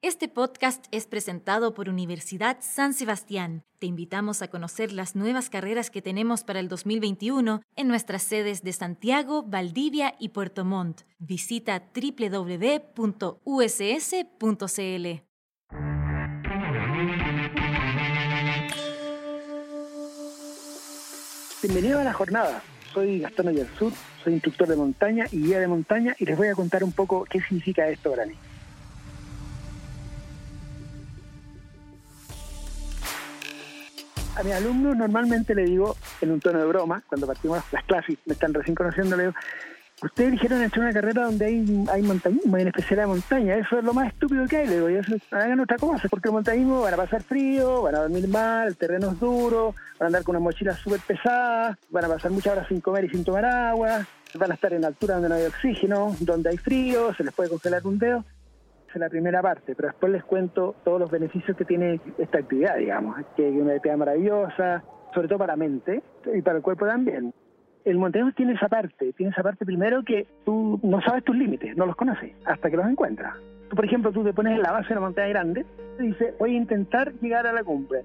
Este podcast es presentado por Universidad San Sebastián. Te invitamos a conocer las nuevas carreras que tenemos para el 2021 en nuestras sedes de Santiago, Valdivia y Puerto Montt. Visita www.uss.cl. Bienvenido a la jornada. Soy Gastón Sur, soy instructor de montaña y guía de montaña y les voy a contar un poco qué significa esto para. A mis alumnos normalmente le digo, en un tono de broma, cuando partimos las clases, me están recién conociendo, le digo, ustedes dijeron hacer una carrera donde hay, hay montañismo, hay una especialidad de montaña, eso es lo más estúpido que hay, le digo, eso, hagan otra cosa, porque el montañismo van a pasar frío, van a dormir mal, el terreno es duro, van a andar con una mochila súper pesada, van a pasar muchas horas sin comer y sin tomar agua, van a estar en altura donde no hay oxígeno, donde hay frío, se les puede congelar un dedo es la primera parte, pero después les cuento todos los beneficios que tiene esta actividad, digamos, que es una actividad maravillosa, sobre todo para la mente y para el cuerpo también. El montañismo tiene esa parte, tiene esa parte primero que tú no sabes tus límites, no los conoces, hasta que los encuentras. Tú, por ejemplo, tú te pones en la base de una montaña grande y dices, voy a intentar llegar a la cumbre.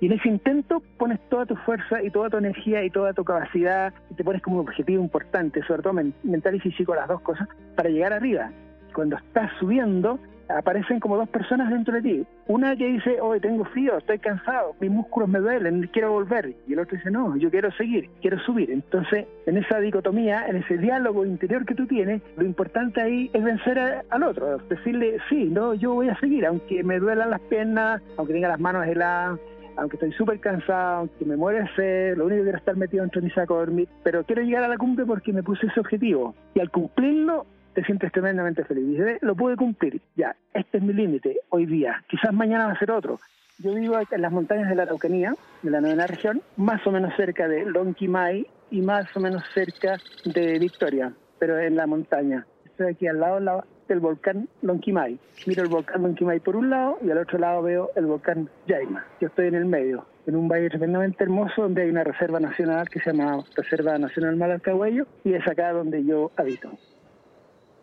Y en ese intento pones toda tu fuerza y toda tu energía y toda tu capacidad y te pones como un objetivo importante, sobre todo mental y físico, las dos cosas, para llegar arriba cuando estás subiendo, aparecen como dos personas dentro de ti. Una que dice, hoy tengo frío, estoy cansado, mis músculos me duelen, quiero volver. Y el otro dice, no, yo quiero seguir, quiero subir. Entonces, en esa dicotomía, en ese diálogo interior que tú tienes, lo importante ahí es vencer al otro, decirle, sí, no, yo voy a seguir, aunque me duelan las piernas, aunque tenga las manos heladas, aunque estoy súper cansado, aunque me muere sed, lo único que quiero es estar metido dentro de mi saco a dormir, pero quiero llegar a la cumbre porque me puse ese objetivo. Y al cumplirlo, te sientes tremendamente feliz. Dices, lo pude cumplir, ya, este es mi límite hoy día, quizás mañana va a ser otro. Yo vivo en las montañas de la Araucanía, de la novena región, más o menos cerca de Lonquimay y más o menos cerca de Victoria, pero en la montaña. Estoy aquí al lado del volcán Lonquimay. Miro el volcán Lonquimay por un lado y al otro lado veo el volcán Yaima. Yo estoy en el medio, en un valle tremendamente hermoso donde hay una reserva nacional que se llama Reserva Nacional Malalcahuello y es acá donde yo habito.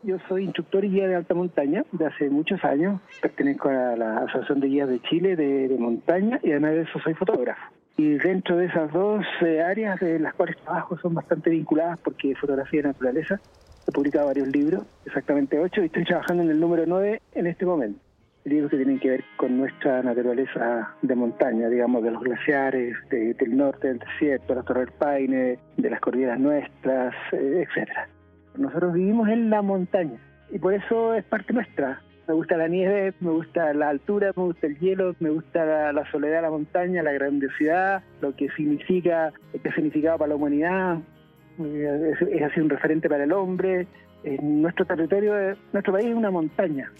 Yo soy instructor y guía de alta montaña de hace muchos años. Pertenezco a la Asociación de Guías de Chile de, montaña y además de eso soy fotógrafo. Y dentro de esas dos eh, áreas de las cuales trabajo son bastante vinculadas porque fotografía y naturaleza. He publicado varios libros, exactamente ocho, y estoy trabajando en el número nueve en este momento. Libros que tienen que ver con nuestra naturaleza de montaña, digamos, de los glaciares, del norte del desierto, la Torre del Paine, de las cordilleras nuestras, eh, etcétera. Nosotros vivimos en la montaña y por eso es parte nuestra. Me gusta la nieve, me gusta la altura, me gusta el hielo, me gusta la, soledad de la montaña, la grandiosidad, lo que significa, qué significado para la humanidad, es, es así un referente para el hombre. En nuestro territorio, nuestro país es una montaña.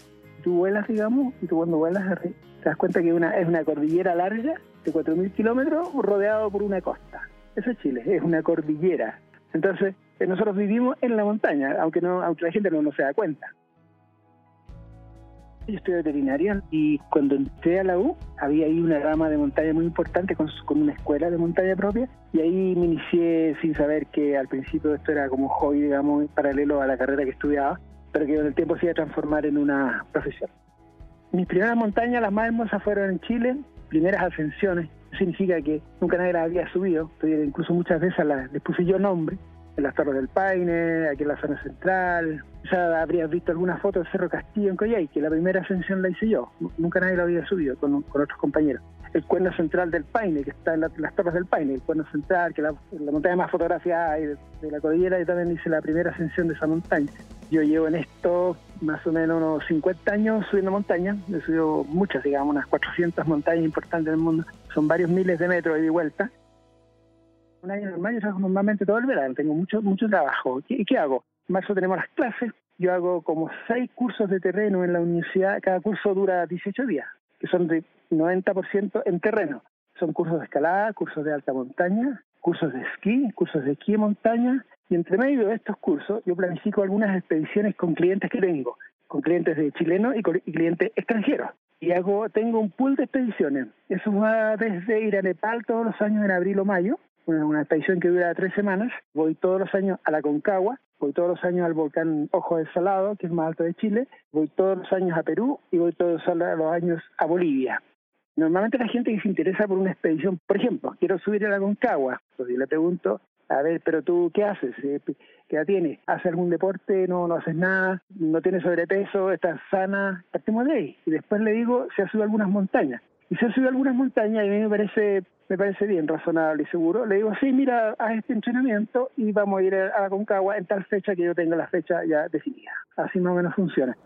Tú vuelas, digamos, y tú cuando vuelas te das cuenta que es una cordillera larga de 4.000 kilómetros rodeado por una costa. Eso es Chile, es una cordillera. Entonces, eh, nosotros vivimos en la montaña, aunque no, aunque la gente no, se da cuenta. Yo estoy veterinaria y cuando entré a la U había ahí una rama de montaña muy importante con, una escuela de montaña propia y ahí me inicié sin saber que al principio esto era como hobby, digamos, paralelo a la carrera que estudiaba, pero que con el tiempo se iba a transformar en una profesión. Mis primeras montañas, las más hermosas, fueron en Chile, primeras ascensiones. significa que nunca nadie las había subido, incluso muchas veces las, les puse yo nombre en las Torres del Paine, aquí en la zona central. Ya habrías visto alguna foto del Cerro Castillo en Coyhai, que la primera ascensión la hice yo. Nunca nadie la había subido con, otros compañeros. El cuerno central del Paine, que está en las Torres del Paine, el cuerno central, que es la, montaña más fotografiada de, de la cordillera, y también hice la primera ascensión de esa montaña. Yo llevo en esto más o menos unos 50 años subiendo montañas. He subido muchas, digamos, unas 400 montañas importantes del mundo. Son varios miles de metros de vuelta un año normal yo trabajo normalmente todo el verano, tengo mucho, mucho trabajo. ¿Y qué hago? En marzo tenemos las clases, yo hago como seis cursos de terreno en la universidad, cada curso dura 18 días, que son de 90% en terreno. Son cursos de escalada, cursos de alta montaña, cursos de esquí, cursos de esquí de montaña, y entre medio de estos cursos yo planifico algunas expediciones con clientes que tengo, con clientes de chilenos y, y clientes extranjeros y hago tengo un pool de expediciones. Eso va desde ir a Nepal todos los años en abril o mayo, una, expedición que dura tres semanas. Voy todos los años a la Concagua, voy todos los años al volcán Ojo del Salado, que es más alto de Chile, voy todos los años a Perú y voy todos los años a Bolivia. Normalmente la gente que se interesa por una expedición, por ejemplo, quiero subir a la Concagua, pues le pregunto, a ver, pero tú, ¿qué haces? Eh, ¿Qué edad tienes? ¿Haces algún deporte? No, no haces nada, no tienes sobrepeso, estás sana, partimos de ahí. Y después le digo, se ha subido algunas montañas. Y se ha subido algunas montañas y a mí me parece me parece bien, razonable y seguro. Le digo, sí, mira, haz este entrenamiento y vamos a ir a la Concagua en tal fecha que yo tenga la fecha ya definida. Así más o menos funciona.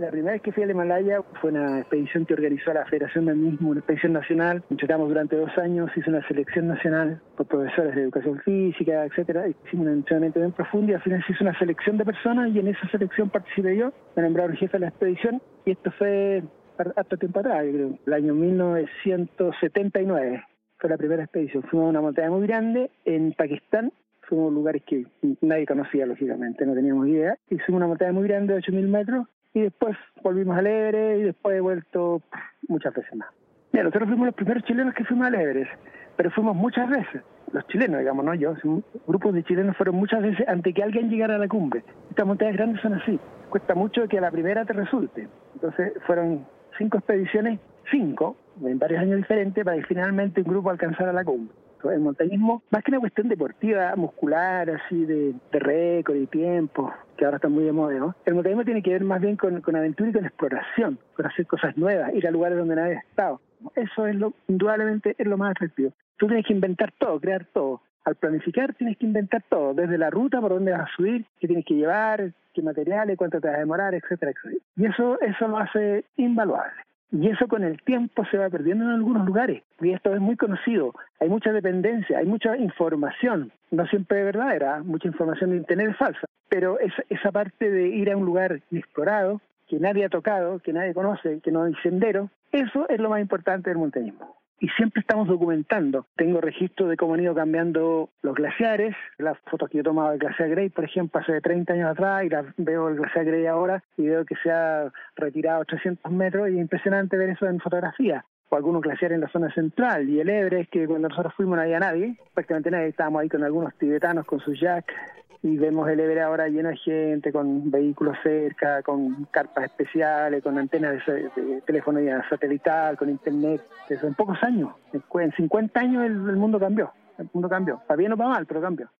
La primera vez que fui al Himalaya fue una expedición que organizó la Federación del Mismo, una expedición nacional. Entrenamos durante dos años, hice una selección nacional por profesores de educación física, etcétera. Hicimos un entrenamiento bien profundo y al final se hizo una selección de personas y en esa selección participé yo. Me nombraron jefe de la expedición y esto fue hasta tiempo atrás, yo creo, el año 1979. Fue la primera expedición. Fuimos a una montaña muy grande en Pakistán fuimos lugares que nadie conocía, lógicamente, no teníamos idea. Hicimos una montaña muy grande de 8.000 metros y después volvimos al Everest y después he vuelto muchas veces más. Mira, nosotros fuimos los primeros chilenos que fuimos al Everest, pero fuimos muchas veces, los chilenos, digamos, no yo, grupos de chilenos fueron muchas veces antes que alguien llegara a la cumbre. Estas montañas grandes son así, cuesta mucho que a la primera te resulte. Entonces fueron cinco expediciones, cinco, en varios años diferentes, para que finalmente un grupo alcanzara la cumbre el montañismo, más que una cuestión deportiva, muscular, así de, récord y tiempo, que ahora está muy de moda. El montañismo tiene que ver más bien con, aventura y con exploración, con hacer cosas nuevas, ir a lugares donde nadie ha estado. Eso es lo, indudablemente, es lo más atractivo. Tú tienes que inventar todo, crear todo. Al planificar tienes que inventar todo, desde la ruta, por dónde vas a subir, qué tienes que llevar, qué materiales, cuánto te va a demorar, etcétera, etcétera. Y eso, eso lo hace invaluable. Y eso con el tiempo se va perdiendo en algunos lugares. Y esto es muy conocido. Hay mucha dependencia, hay mucha información, no siempre verdadera, mucha información de Internet es falsa. Pero esa parte de ir a un lugar inexplorado, que nadie ha tocado, que nadie conoce, que no hay sendero, eso es lo más importante del montañismo y siempre estamos documentando. Tengo registro de cómo han ido cambiando los glaciares, las fotos que yo he tomado del glaciar Grey, por ejemplo, hace 30 años atrás, y las veo el glaciar Grey ahora y veo que se ha retirado 300 metros y es impresionante ver eso en fotografía. O algunos glaciares en la zona central y el Everest, que cuando nosotros fuimos no había nadie, prácticamente nadie, estábamos ahí con algunos tibetanos con sus jack y vemos el Everest ahora lleno de gente, con vehículos cerca, con carpas especiales, con antenas de, teléfono satelital, con internet. Eso en pocos años, en 50 años el, mundo cambió, el mundo cambió. Para bien o para mal, pero cambió.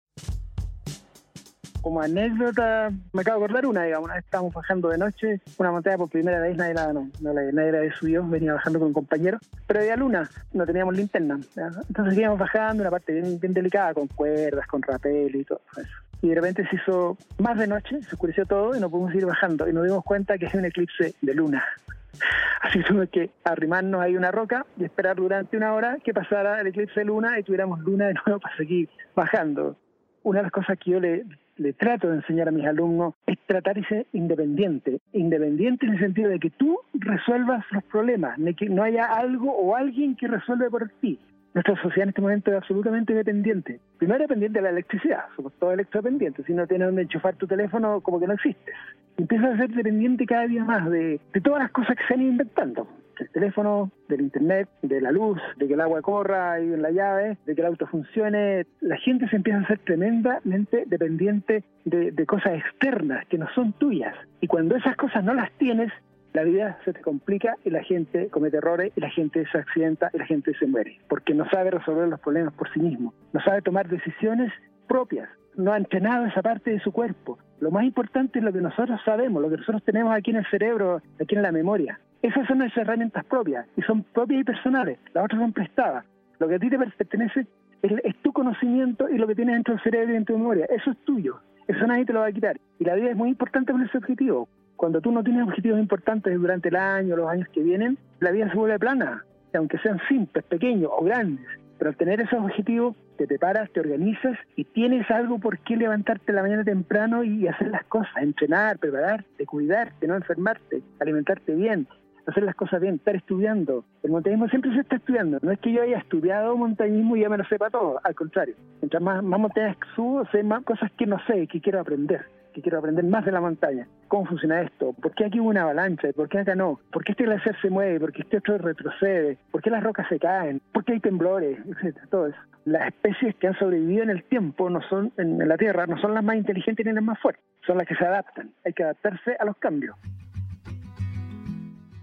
Como anécdota, me acabo de acordar una, digamos, una vez estábamos bajando de noche, una montaña por primera vez, nadie la, no, nadie la subió, venía bajando con un compañero, pero había luna, no teníamos linterna. Entonces íbamos bajando una parte bien, delicada, con cuerdas, con rapel y todo eso y de repente se hizo más de noche, se oscureció todo y no pudimos ir bajando y nos dimos cuenta que es un eclipse de luna. Así tuvimos que arrimarnos ahí una roca y esperar durante una hora que pasara el eclipse de luna y tuviéramos luna de nuevo para seguir bajando. Una de las cosas que yo le, le trato de enseñar a mis alumnos es tratar de ser independiente. Independiente en el sentido de que tú resuelvas los problemas, de que no haya algo o alguien que resuelva por ti. Nuestra sociedad en este momento es absolutamente dependiente. Primero dependiente de la electricidad, somos todos electrodependientes. Si no tienes donde enchufar tu teléfono, como que no existes. Empiezas a ser dependiente cada día más de, todas las cosas que se han ido inventando. Del teléfono, del internet, de la luz, de que el agua corra ahí en la llave, de que el auto funcione. La gente se empieza a ser tremendamente dependiente de, de cosas externas que no son tuyas. Y cuando esas cosas no las tienes, la vida se te complica y la gente comete errores y la gente se accidenta y la gente se muere, porque no sabe resolver los problemas por sí mismo, no sabe tomar decisiones propias, no ha entrenado esa parte de su cuerpo. Lo más importante es lo que nosotros sabemos, lo que nosotros tenemos aquí en el cerebro, aquí en la memoria. Esas son nuestras herramientas propias y son propias y personales, las otras son prestadas. Lo que a ti te pertenece es, tu conocimiento y lo que tienes dentro del cerebro y en tu memoria. Eso es tuyo, eso nadie te lo va a quitar. Y la vida es muy importante con ese objetivo. Cuando tú no tienes objetivos importantes durante el año, los años que vienen, la vida se vuelve plana, aunque sean simples, pequeños o grandes. Pero al tener esos objetivos, te preparas, te organizas y tienes algo por qué levantarte la mañana temprano y hacer las cosas, entrenar, prepararte, cuidarte, no enfermarte, alimentarte bien, hacer las cosas bien, estar estudiando. El montañismo siempre se está estudiando. No es que yo haya estudiado montañismo y ya me lo sepa todo, al contrario. Mientras más, más montañas subo, sé más cosas que no sé, que quiero aprender. que quiero aprender más de la montaña. ¿Cómo funciona esto? ¿Por qué aquí hubo una avalancha? ¿Por qué acá no? ¿Por qué este glaciar se mueve? ¿Por qué este otro retrocede? ¿Por qué las rocas se caen? ¿Por qué hay temblores? Etcétera, todo eso. Las especies que han sobrevivido en el tiempo no son en la Tierra no son las más inteligentes ni las más fuertes, son las que se adaptan. Hay que adaptarse a los cambios.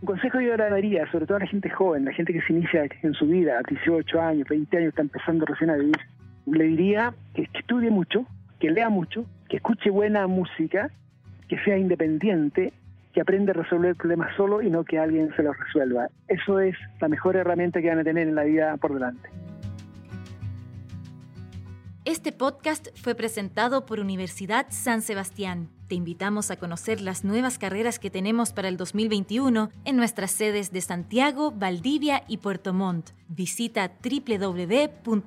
Un consejo yo le daría, sobre todo a la gente joven, la gente que se inicia en su vida, a 18 años, 20 años, está empezando recién a vivir, le diría que estudie mucho, que lea mucho, que escuche buena música que sea independiente, que aprenda a resolver problemas solo y no que alguien se los resuelva. Eso es la mejor herramienta que van a tener en la vida por delante. Este podcast fue presentado por Universidad San Sebastián. Te invitamos a conocer las nuevas carreras que tenemos para el 2021 en nuestras sedes de Santiago, Valdivia y Puerto Montt. Visita www.uss.cl.